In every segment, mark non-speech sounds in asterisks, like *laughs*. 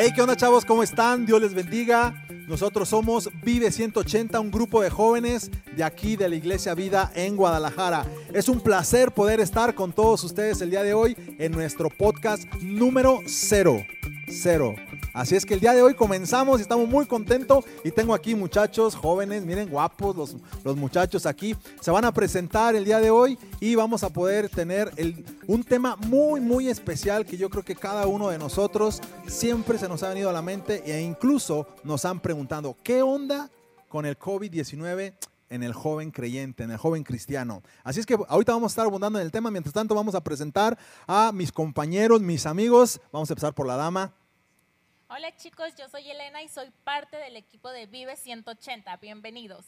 Hey, ¿qué onda chavos? ¿Cómo están? Dios les bendiga. Nosotros somos Vive 180, un grupo de jóvenes de aquí de la Iglesia Vida en Guadalajara. Es un placer poder estar con todos ustedes el día de hoy en nuestro podcast número cero. Cero. Así es que el día de hoy comenzamos y estamos muy contentos y tengo aquí muchachos jóvenes, miren guapos los, los muchachos aquí. Se van a presentar el día de hoy y vamos a poder tener el, un tema muy muy especial que yo creo que cada uno de nosotros siempre se nos ha venido a la mente e incluso nos han preguntado, ¿qué onda con el COVID-19? en el joven creyente, en el joven cristiano. Así es que ahorita vamos a estar abundando en el tema. Mientras tanto, vamos a presentar a mis compañeros, mis amigos. Vamos a empezar por la dama. Hola chicos, yo soy Elena y soy parte del equipo de Vive 180. Bienvenidos.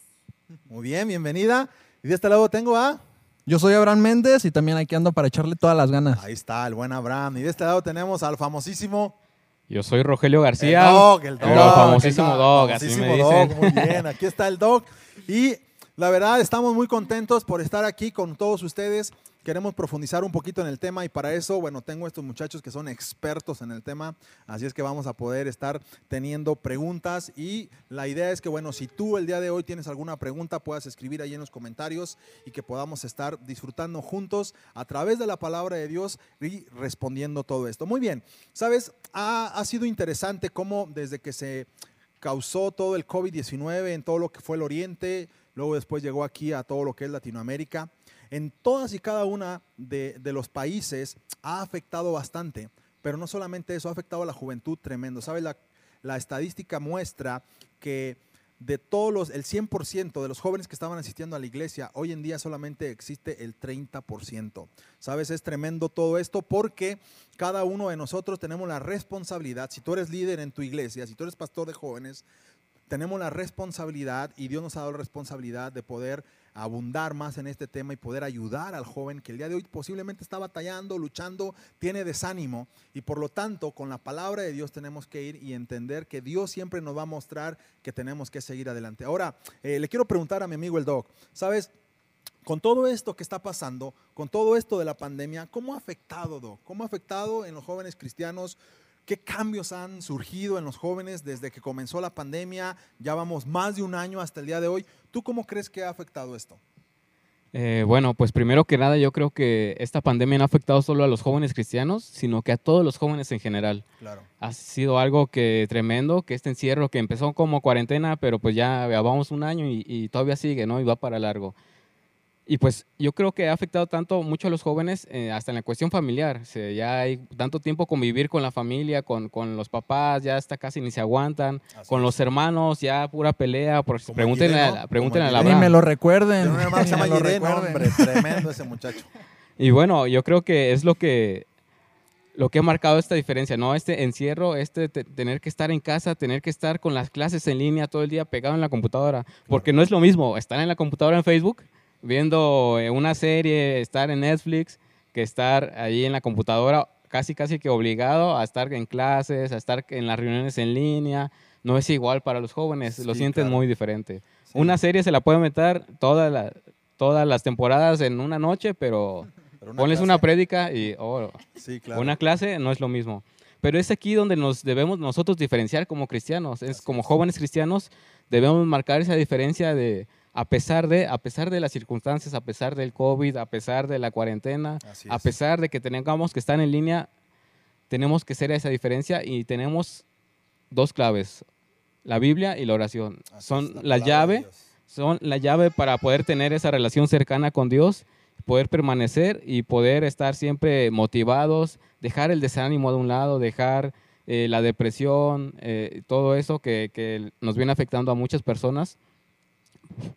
Muy bien, bienvenida. Y de este lado tengo a... Yo soy Abraham Méndez y también aquí ando para echarle todas las ganas. Ahí está, el buen Abraham. Y de este lado tenemos al famosísimo... Yo soy Rogelio García. El Dog, el Dog. El famosísimo el Dog, así famosísimo me Dog, dicen. Muy *laughs* bien, aquí está el Dog. Y la verdad, estamos muy contentos por estar aquí con todos ustedes. Queremos profundizar un poquito en el tema y para eso, bueno, tengo estos muchachos que son expertos en el tema, así es que vamos a poder estar teniendo preguntas y la idea es que, bueno, si tú el día de hoy tienes alguna pregunta, puedas escribir ahí en los comentarios y que podamos estar disfrutando juntos a través de la palabra de Dios y respondiendo todo esto. Muy bien, sabes, ha, ha sido interesante cómo desde que se causó todo el COVID-19 en todo lo que fue el Oriente, luego después llegó aquí a todo lo que es Latinoamérica. En todas y cada una de, los países ha afectado bastante, pero no solamente eso, ha afectado a la juventud tremendo. ¿Sabes? La, la estadística muestra que de todos los, el 100% de los jóvenes que estaban asistiendo a la iglesia, hoy en día solamente existe el 30%. ¿Sabes? Es tremendo todo esto porque cada uno de nosotros tenemos la responsabilidad, si tú eres líder en tu iglesia, si tú eres pastor de jóvenes, tenemos la responsabilidad y Dios nos ha dado la responsabilidad de poder abundar más en este tema y poder ayudar al joven que el día de hoy posiblemente está batallando, luchando, tiene desánimo y por lo tanto con la palabra de Dios tenemos que ir y entender que Dios siempre nos va a mostrar que tenemos que seguir adelante. Ahora, eh, le quiero preguntar a mi amigo el Doc, ¿sabes? Con todo esto que está pasando, con todo esto de la pandemia, ¿cómo ha afectado, Doc? ¿Cómo ha afectado en los jóvenes cristianos? ¿Qué cambios han surgido en los jóvenes desde que comenzó la pandemia? Ya vamos más de un año hasta el día de hoy. ¿Tú cómo crees que ha afectado esto? Eh, bueno, pues primero que nada yo creo que esta pandemia no ha afectado solo a los jóvenes cristianos, sino que a todos los jóvenes en general. Claro. Ha sido algo que tremendo, que este encierro que empezó como cuarentena, pero pues ya, vamos un año y, y todavía sigue, ¿no? Y va para largo. Y pues yo creo que ha afectado tanto mucho a los jóvenes, eh, hasta en la cuestión familiar. O sea, ya hay tanto tiempo convivir con la familia, con, con los papás, ya hasta casi ni se aguantan. Así con es. los hermanos, ya pura pelea. Por, pregúntenle, Guillermo, a, pregúntenle a la Ni me lo recuerden. *laughs* se llama me hombre, tremendo ese muchacho. *laughs* Y bueno, yo creo que es lo que lo que ha marcado esta diferencia, ¿no? Este encierro, este te- tener que estar en casa, tener que estar con las clases en línea todo el día pegado en la computadora, porque no es lo mismo estar en la computadora en Facebook viendo eh, una serie, estar en Netflix, que estar ahí en la computadora casi casi que obligado a estar en clases, a estar en las reuniones en línea. No es igual para los jóvenes, lo Sí, sienten claro. muy diferente. Sí. Una serie se la puede meter toda la- todas las temporadas en una noche, pero Pero Ponles clase- una prédica y oh, Sí, claro. una clase no es lo mismo. Pero es aquí donde nos debemos nosotros diferenciar como cristianos. Es como es. jóvenes cristianos debemos marcar esa diferencia de a pesar de a pesar de las circunstancias, a pesar del COVID, a pesar de la cuarentena, a es. pesar de que tengamos que estar en línea, tenemos que ser esa diferencia y tenemos dos claves, la Biblia y la oración. Así Son la, llave son la llave para poder tener esa relación cercana con Dios, poder permanecer y poder estar siempre motivados, dejar el desánimo de un lado, dejar eh, la depresión, eh, todo eso que, que nos viene afectando a muchas personas.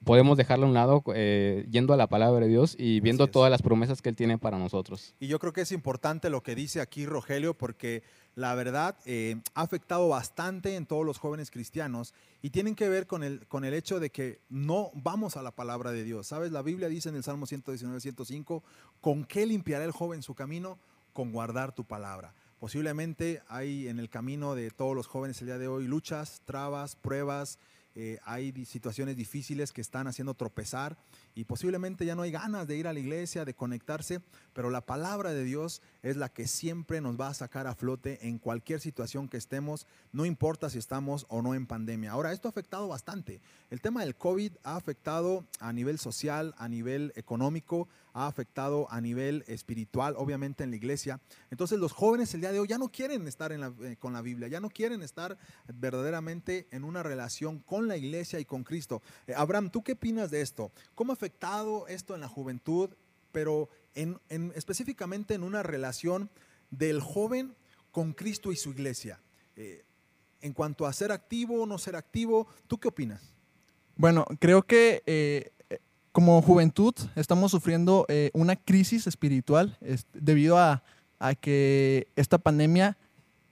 Podemos dejarlo a un lado eh, yendo a la palabra de Dios y viendo todas las promesas que Él tiene para nosotros. Y yo creo que es importante lo que dice aquí Rogelio, porque la verdad eh, ha afectado bastante en todos los jóvenes cristianos y tienen que ver con el, con el hecho de que no vamos a la palabra de Dios. ¿Sabes? La Biblia dice en el Salmo 119, 105, ¿con qué limpiará el joven su camino? Con guardar tu palabra. Posiblemente hay en el camino de todos los jóvenes el día de hoy luchas, trabas, pruebas, eh, hay situaciones difíciles que están haciendo tropezar y posiblemente ya no hay ganas de ir a la iglesia, de conectarse, pero la palabra de Dios es la que siempre nos va a sacar a flote en cualquier situación que estemos, no importa si estamos o no en pandemia. Ahora, esto ha afectado bastante. El tema del COVID ha afectado a nivel social, a nivel económico, ha afectado a nivel espiritual, obviamente en la iglesia. Entonces los jóvenes el día de hoy ya no quieren estar eh, con la Biblia, ya no quieren estar verdaderamente en una relación con la iglesia y con Cristo. Eh, Abraham, ¿tú qué opinas de esto? ¿Cómo afectado esto en la juventud, pero en, en- específicamente en una relación del joven con Cristo y su iglesia? Eh, en cuanto a ser activo o no ser activo, ¿tú qué opinas? Bueno, creo que eh, como juventud estamos sufriendo eh, una crisis espiritual es- debido a, a que esta pandemia,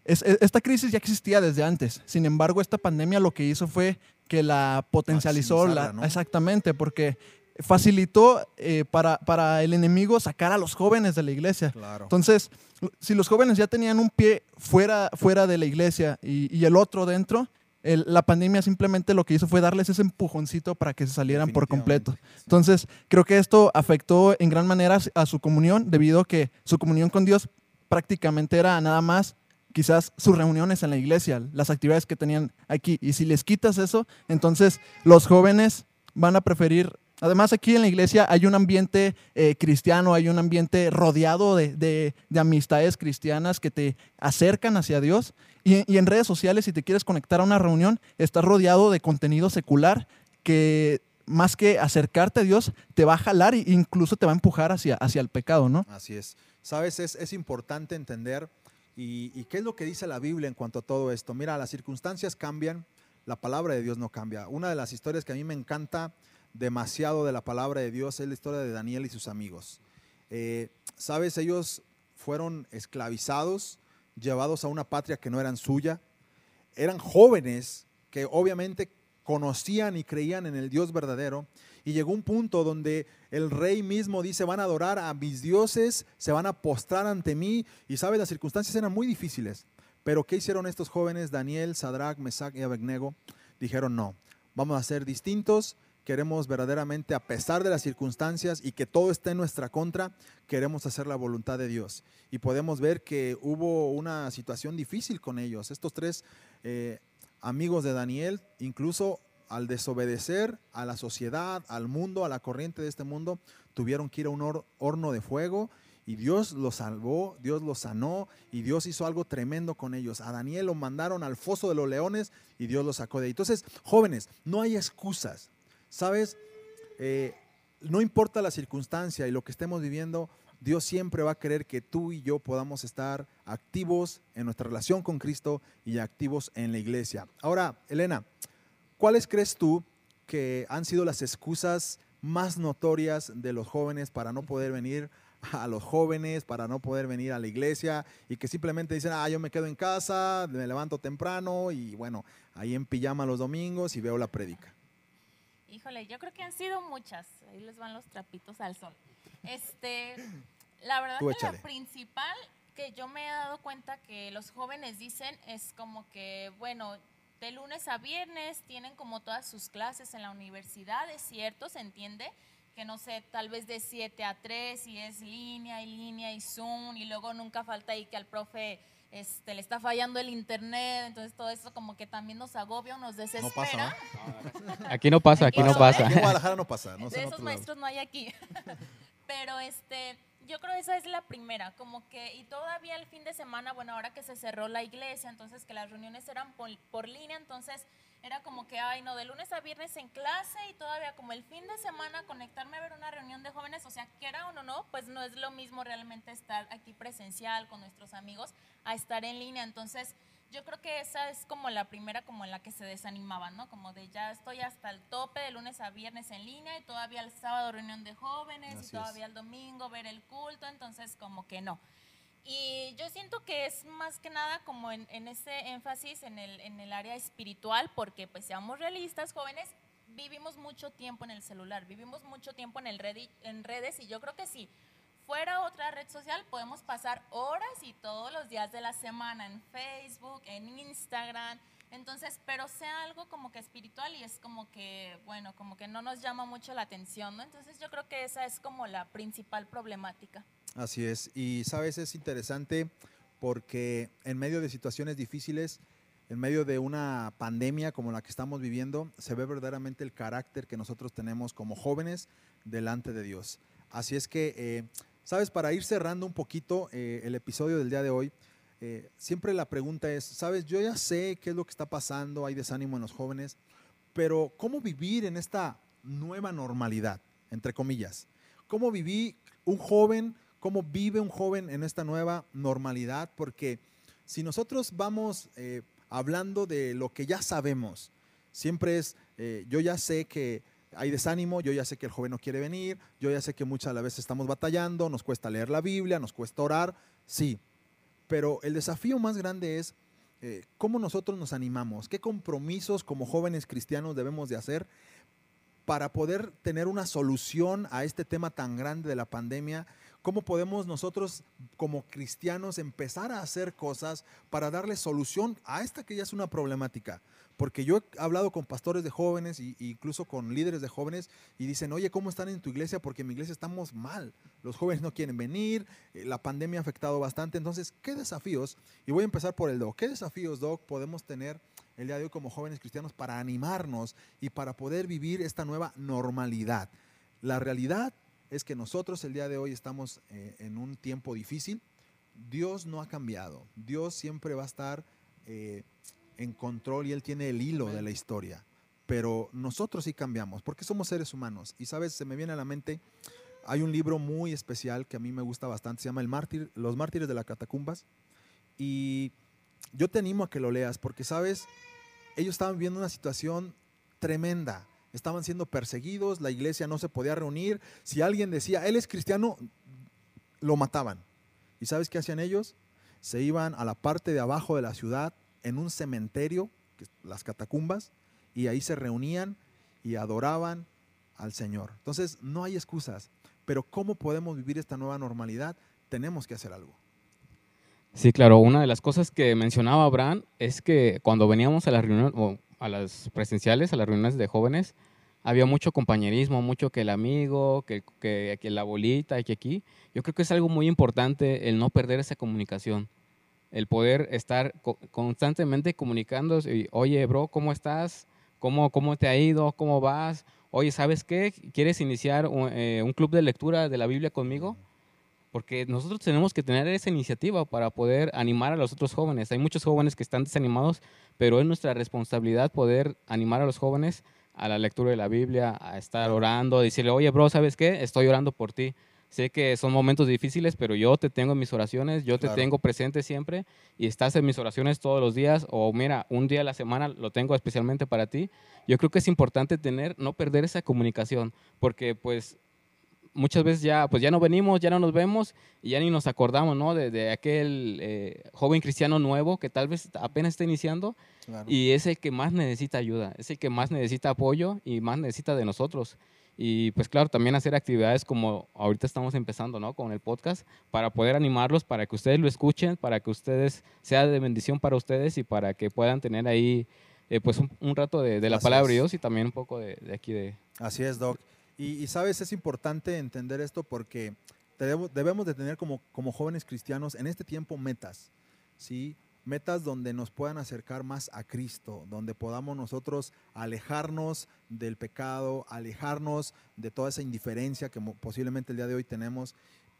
es- esta crisis ya existía desde antes. Sin embargo, esta pandemia lo que hizo fue que la potencializó, la- ¿no? exactamente, porque facilitó eh, para, para el enemigo sacar a los jóvenes de la iglesia. Claro. Entonces, si los jóvenes ya tenían un pie fuera, fuera de la iglesia y, y el otro dentro, el- la pandemia simplemente lo que hizo fue darles ese empujoncito para que se salieran por completo. Entonces, creo que esto afectó en gran manera a su comunión, debido a que su comunión con Dios prácticamente era nada más quizás sus reuniones en la iglesia, las actividades que tenían aquí. Y si les quitas eso, entonces los jóvenes van a preferir... Además, aquí en la iglesia hay un ambiente eh, cristiano, hay un ambiente rodeado de, de- de amistades cristianas que te acercan hacia Dios. Y, en redes sociales, si te quieres conectar a una reunión, estás rodeado de contenido secular que más que acercarte a Dios, te va a jalar e incluso te va a empujar hacia, hacia el pecado, ¿no? Así es. Sabes, es, es importante entender y, y qué es lo que dice la Biblia en cuanto a todo esto. Mira, las circunstancias cambian, la palabra de Dios no cambia. Una de las historias que a mí me encanta demasiado de la palabra de Dios es la historia de Daniel y sus amigos. Eh, Sabes, ellos fueron esclavizados, llevados a una patria que no eran suya. Eran jóvenes que obviamente conocían y creían en el Dios verdadero. Y llegó un punto donde el rey mismo dice, van a adorar a mis dioses, se van a postrar ante mí. Y sabes, las circunstancias eran muy difíciles. Pero ¿qué hicieron estos jóvenes, Daniel, Sadrach, Mesach y Abednego? Dijeron, no, vamos a ser distintos, queremos verdaderamente, a pesar de las circunstancias y que todo esté en nuestra contra, queremos hacer la voluntad de Dios. Y podemos ver que hubo una situación difícil con ellos. Estos tres eh, amigos de Daniel, incluso al desobedecer a la sociedad, al mundo, a la corriente de este mundo, tuvieron que ir a un hor- horno de fuego y Dios los salvó, Dios los sanó y Dios hizo algo tremendo con ellos. A Daniel lo mandaron al foso de los leones y Dios lo sacó de ahí. Entonces, jóvenes, no hay excusas. ¿Sabes? Eh, no importa la circunstancia y lo que estemos viviendo, Dios siempre va a querer que tú y yo podamos estar activos en nuestra relación con Cristo y activos en la iglesia. Ahora, Elena, ¿cuáles crees tú que han sido las excusas más notorias de los jóvenes para no poder venir a los jóvenes, para no poder venir a la iglesia y que simplemente dicen, ah, yo me quedo en casa, me levanto temprano y bueno, ahí en pijama los domingos y veo la prédica? Híjole, yo creo que han sido muchas. Ahí les van los trapitos al sol. Este, la verdad Tú que échale. la principal que yo me he dado cuenta que los jóvenes dicen es como que, bueno, de lunes a viernes tienen como todas sus clases en la universidad, es cierto, se entiende que no sé, tal vez de 7 a 3 y es línea y línea y Zoom y luego nunca falta ahí que al profe este, le está fallando el internet, entonces todo eso como que también nos agobia o nos desespera. pasa, Aquí no pasa, aquí no pasa. Aquí en Guadalajara no pasa, no sé de esos lado. maestros no hay aquí. *laughs* Pero este, yo creo esa es la primera, como que, y todavía el fin de semana, bueno, ahora que se cerró la iglesia, entonces que las reuniones eran por, por línea, entonces era como que, ay, no, de lunes a viernes en clase y todavía como el fin de semana conectarme a ver una reunión de jóvenes, o sea, quiera o no, no, pues no es lo mismo realmente estar aquí presencial con nuestros amigos a estar en línea, entonces yo creo que esa es como la primera como en la que se desanimaban, ¿no? Como de ya estoy hasta el tope de lunes a viernes en línea y todavía el sábado reunión de jóvenes Así y es. todavía el domingo ver el culto, entonces como que no. Y yo siento que es más que nada como en, en ese énfasis en el, en el área espiritual, porque pues seamos realistas, jóvenes, vivimos mucho tiempo en el celular, vivimos mucho tiempo en, el redi- en redes y yo creo que si fuera otra red social podemos pasar horas y todos los días de la semana en Facebook, en Instagram, Entonces, pero sea algo como que espiritual y es como que, bueno, como que no nos llama mucho la atención, ¿no? Entonces yo creo que esa es como la principal problemática. Así es. Y sabes, es interesante porque en medio de situaciones difíciles, en medio de una pandemia como la que estamos viviendo, se ve verdaderamente el carácter que nosotros tenemos como jóvenes delante de Dios. Así es que, eh, sabes, para ir cerrando un poquito eh, el episodio del día de hoy, eh, siempre la pregunta es, sabes, yo ya sé qué es lo que está pasando, hay desánimo en los jóvenes, pero ¿cómo vivir en esta nueva normalidad, entre comillas? ¿Cómo viví un joven, cómo vive un joven en esta nueva normalidad? Porque si nosotros vamos eh, hablando de lo que ya sabemos, siempre es, yo ya sé que hay desánimo, yo ya sé que el joven no quiere venir, yo ya sé que muchas veces estamos batallando, nos cuesta leer la Biblia, nos cuesta orar, sí, pero el desafío más grande es eh, cómo nosotros nos animamos, qué compromisos como jóvenes cristianos debemos de hacer para poder tener una solución a este tema tan grande de la pandemia, cómo podemos nosotros como cristianos empezar a hacer cosas para darle solución a esta que ya es una problemática. Porque yo he hablado con pastores de jóvenes e incluso con líderes de jóvenes y dicen, oye, ¿cómo están en tu iglesia? Porque en mi iglesia estamos mal. Los jóvenes no quieren venir, eh, la pandemia ha afectado bastante. Entonces, ¿qué desafíos? Y voy a empezar por el Doc. ¿Qué desafíos, Doc, podemos tener el día de hoy como jóvenes cristianos para animarnos y para poder vivir esta nueva normalidad? La realidad es que nosotros el día de hoy estamos eh, en un tiempo difícil. Dios no ha cambiado. Dios siempre va a estar... Eh, en control y Él tiene el hilo de la historia. Pero nosotros sí cambiamos, porque somos seres humanos. Y sabes, se me viene a la mente, hay un libro muy especial que a mí me gusta bastante, se llama El Mártir, Los Mártires de las Catacumbas. Y yo te animo a que lo leas, porque sabes, ellos estaban viviendo una situación tremenda. Estaban siendo perseguidos, la iglesia no se podía reunir. Si alguien decía, él es cristiano, lo mataban. ¿Y sabes qué hacían ellos? Se iban a la parte de abajo de la ciudad, en un cementerio, las catacumbas, y ahí se reunían y adoraban al Señor. Entonces, no hay excusas, pero ¿cómo podemos vivir esta nueva normalidad? Tenemos que hacer algo. Sí, claro, una de las cosas que mencionaba Abraham es que cuando veníamos a las reuniones, o a las presenciales, a las reuniones de jóvenes, había mucho compañerismo, mucho que el amigo, que, que, la bolita y que aquí. Yo creo que es algo muy importante el no perder esa comunicación el poder estar constantemente comunicándose, oye, bro, ¿cómo estás? ¿Cómo, ¿Cómo te ha ido? ¿Cómo vas? Oye, ¿sabes qué? ¿Quieres iniciar eh, un, club de lectura de la Biblia conmigo? Porque nosotros tenemos que tener esa iniciativa para poder animar a los otros jóvenes. Hay muchos jóvenes que están desanimados, pero es nuestra responsabilidad poder animar a los jóvenes a la lectura de la Biblia, a estar orando, a decirle, oye, bro, ¿sabes qué? Estoy orando por ti. Sé que son momentos difíciles, pero yo te tengo en mis oraciones, yo te tengo presente siempre y estás en mis oraciones todos los días o mira, un día a la semana lo tengo especialmente para ti. Yo creo que es importante tener, no perder esa comunicación, porque pues muchas veces ya, pues ya no venimos, ya no nos vemos y ya ni nos acordamos, ¿no? De, aquel eh, joven cristiano nuevo que tal vez apenas está iniciando y es el que más necesita ayuda, es el que más necesita apoyo y más necesita de nosotros. Y pues claro, también hacer actividades como ahorita estamos empezando, ¿no? Con el podcast, para poder animarlos, para que ustedes lo escuchen, para que ustedes sea de bendición para ustedes y para que puedan tener ahí eh, pues un, rato de, la palabra de Dios y también un poco de, aquí de... Así es, Doc. Y, sabes, es importante entender esto porque debemos, de tener como, como jóvenes cristianos en este tiempo metas, ¿sí? metas donde nos puedan acercar más a Cristo, donde podamos nosotros alejarnos del pecado, alejarnos de toda esa indiferencia que posiblemente el día de hoy tenemos.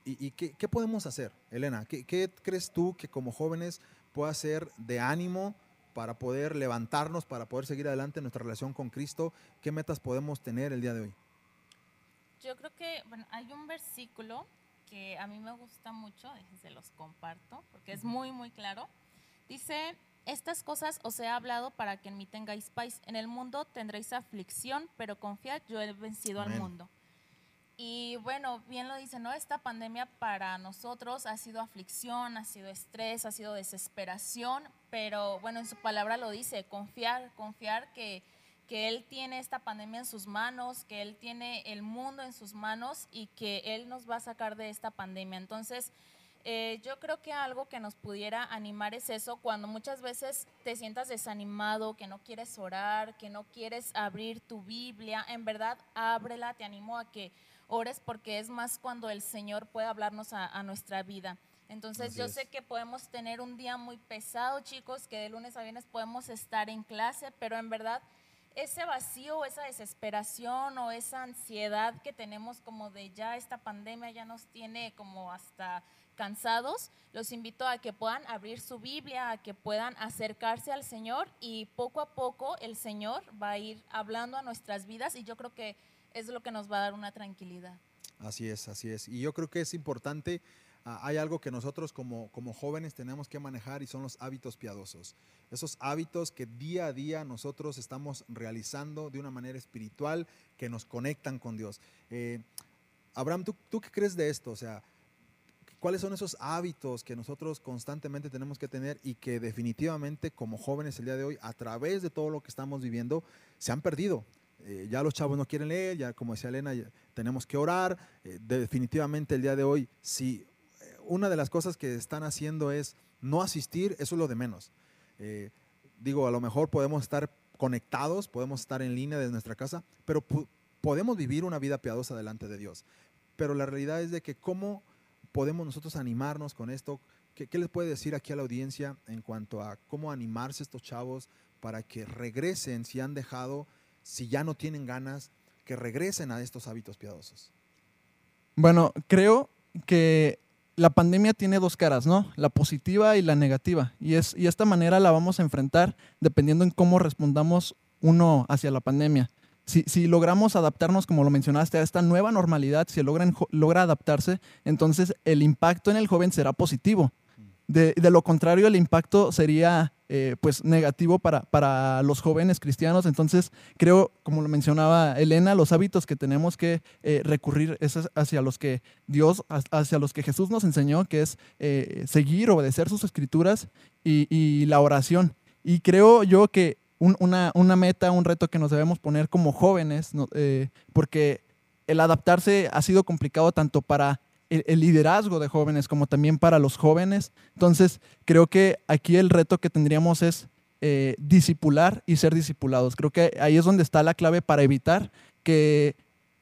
¿Y, qué, podemos hacer, Elena? ¿Qué, crees tú que como jóvenes pueda ser de ánimo para poder levantarnos, para poder seguir adelante en nuestra relación con Cristo? ¿Qué metas podemos tener el día de hoy? Yo creo que bueno, hay un versículo que a mí me gusta mucho, se los comparto, porque es muy, muy claro. Dice, estas cosas os he hablado para que en mí tengáis paz. En el mundo tendréis aflicción, pero confiad, yo he vencido al mundo. Y bueno, bien lo dice, ¿no? Esta pandemia para nosotros ha sido aflicción, ha sido estrés, ha sido desesperación, pero bueno, en su palabra lo dice, confiar, confiar que, que Él tiene esta pandemia en sus manos, que Él tiene el mundo en sus manos y que Él nos va a sacar de esta pandemia. Entonces, Eh, yo creo que algo que nos pudiera animar es eso, cuando muchas veces te sientas desanimado, que no quieres orar, que no quieres abrir tu Biblia, en verdad ábrela, te animo a que ores porque es más cuando el Señor puede hablarnos a, a nuestra vida. Entonces Así yo es. sé que podemos tener un día muy pesado, chicos, que de lunes a viernes podemos estar en clase, pero en verdad ese vacío, esa desesperación o esa ansiedad que tenemos como de ya esta pandemia ya nos tiene como hasta cansados, los invito a que puedan abrir su Biblia, a que puedan acercarse al Señor y poco a poco el Señor va a ir hablando a nuestras vidas y yo creo que es lo que nos va a dar una tranquilidad. Así es, así es. Y yo creo que es importante, ah, hay algo que nosotros como, como jóvenes tenemos que manejar y son los hábitos piadosos. Esos hábitos que día a día nosotros estamos realizando de una manera espiritual que nos conectan con Dios. Eh, Abraham, ¿tú, ¿tú qué crees de esto? O sea, ¿cuáles son esos hábitos que nosotros constantemente tenemos que tener y que definitivamente como jóvenes el día de hoy, a través de todo lo que estamos viviendo, se han perdido? Eh, ya los chavos no quieren leer, ya como decía Elena, tenemos que orar. Eh, definitivamente el día de hoy, si una de las cosas que están haciendo es no asistir, eso es lo de menos. Eh, digo, a lo mejor podemos estar conectados, podemos estar en línea desde nuestra casa, pero podemos vivir una vida piadosa delante de Dios. Pero la realidad es de que cómo podemos nosotros animarnos con esto. ¿Qué, qué les puede decir aquí a la audiencia en cuanto a cómo animarse estos chavos para que regresen si han dejado, si ya no tienen ganas, que regresen a estos hábitos piadosos? Bueno, creo que la pandemia tiene dos caras, ¿no? La positiva y la negativa. Y, es, y esta manera la vamos a enfrentar dependiendo en cómo respondamos uno hacia la pandemia. Si, si logramos adaptarnos, como lo mencionaste, a esta nueva normalidad, si logran, logra adaptarse, entonces el impacto en el joven será positivo. De, de lo contrario, el impacto sería eh, pues negativo para, para los jóvenes cristianos. Entonces, creo, como lo mencionaba Elena, los hábitos que tenemos que eh, recurrir es hacia los que Dios, hacia los que Jesús nos enseñó, que es eh, seguir, obedecer sus escrituras y, y la oración. Y creo yo que un- una, una meta, un reto que nos debemos poner como jóvenes, porque el adaptarse ha sido complicado tanto para el, liderazgo de jóvenes como también para los jóvenes. Entonces, creo que aquí el reto que tendríamos es eh, disipular y ser discipulados. Creo que ahí es donde está la clave para evitar que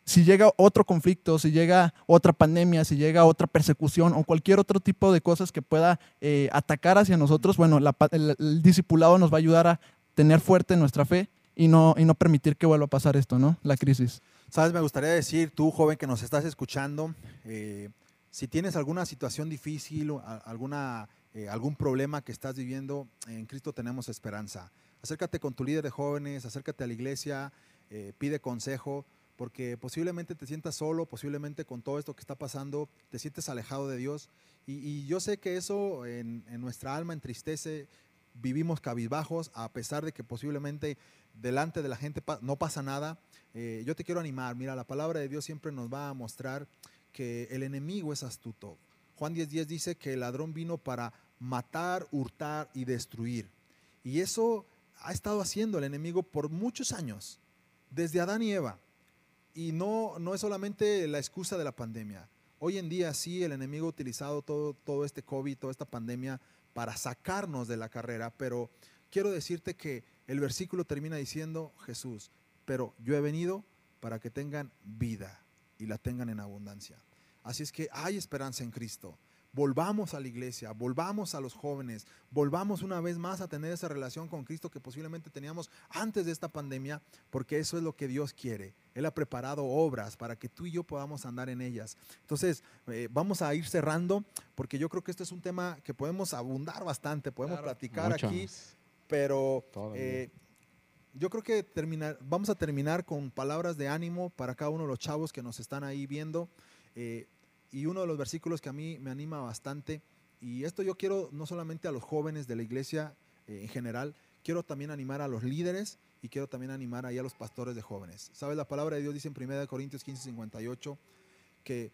si llega otro conflicto, si llega otra pandemia, si llega otra persecución o cualquier otro tipo de cosas que pueda eh, atacar hacia nosotros, bueno, la el, el discipulado nos va a ayudar a tener fuerte nuestra fe y no, y no permitir que vuelva a pasar esto, ¿no? La crisis. Sabes, me gustaría decir, tú joven que nos estás escuchando, eh, si tienes alguna situación difícil, alguna, eh, algún problema que estás viviendo, en Cristo tenemos esperanza. Acércate con tu líder de jóvenes, acércate a la iglesia, eh, pide consejo, porque posiblemente te sientas solo, posiblemente con todo esto que está pasando, te sientes alejado de Dios. Y, yo sé que eso en, en nuestra alma entristece, vivimos cabizbajos, a pesar de que posiblemente delante de la gente no pasa nada. Eh, yo te quiero animar, mira, la palabra de Dios siempre nos va a mostrar que el enemigo es astuto. Juan 10:10 dice que el ladrón vino para matar, hurtar y destruir. Y eso ha estado haciendo el enemigo por muchos años, desde Adán y Eva. Y no, no es solamente la excusa de la pandemia. Hoy en día sí el enemigo ha utilizado todo, todo este COVID, toda esta pandemia para sacarnos de la carrera, pero quiero decirte que el versículo termina diciendo Jesús, pero yo he venido para que tengan vida y la tengan en abundancia. Así es que hay esperanza en Cristo. Volvamos a la iglesia, volvamos a los jóvenes, volvamos una vez más a tener esa relación con Cristo que posiblemente teníamos antes de esta pandemia, porque eso es lo que Dios quiere. Él ha preparado obras para que tú y yo podamos andar en ellas. Entonces, eh, vamos a ir cerrando, porque yo creo que este es un tema que podemos abundar bastante, podemos Claro. platicar aquí, pero eh, yo creo que terminar, vamos a terminar con palabras de ánimo para cada uno de los chavos que nos están ahí viendo. eh, y uno de los versículos que a mí me anima bastante, y esto yo quiero no solamente a los jóvenes de la iglesia eh, en general, quiero también animar a los líderes y quiero también animar ahí a los pastores de jóvenes. ¿Sabes? La palabra de Dios dice en 1 Corintios 15, 58 que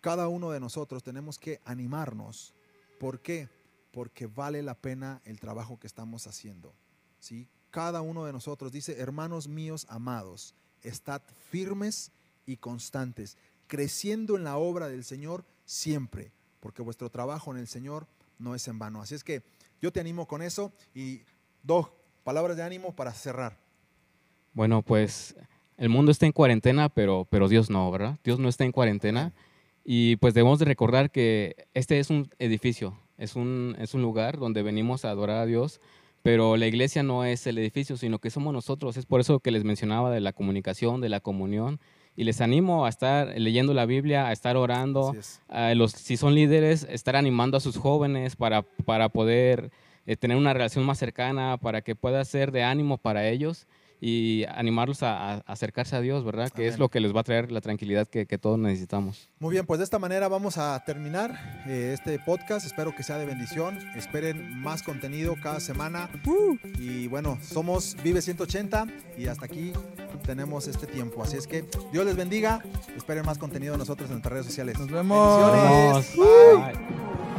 cada uno de nosotros tenemos que animarnos. ¿Por qué? Porque vale la pena el trabajo que estamos haciendo. ¿sí? Cada uno de nosotros dice, hermanos míos amados, estad firmes y constantes, creciendo en la obra del Señor siempre, porque vuestro trabajo en el Señor no es en vano. Así es que yo te animo con eso y dos palabras de ánimo para cerrar. Bueno, pues el mundo está en cuarentena, pero, pero Dios no, ¿verdad? Dios no está en cuarentena. Y pues debemos de recordar que este es un edificio, es un, es un lugar donde venimos a adorar a Dios, pero la iglesia no es el edificio, sino que somos nosotros. Es por eso que les mencionaba de la comunicación, de la comunión. Y les animo a estar leyendo la Biblia, a estar orando, es. a los, si son líderes, estar animando a sus jóvenes para, para poder eh, tener una relación más cercana, para que pueda ser de ánimo para ellos y animarlos a, a acercarse a Dios, ¿verdad? Que es lo que les va a traer la tranquilidad que, que todos necesitamos. Muy bien, pues de esta manera vamos a terminar eh, este podcast. Espero que sea de bendición. Esperen más contenido cada semana. Y bueno, somos Vive 180 y hasta aquí tenemos este tiempo. Así es que Dios les bendiga. Esperen más contenido de nosotros en nuestras redes sociales. Nos vemos. Bendiciones. Nos vemos. Bye. Bye.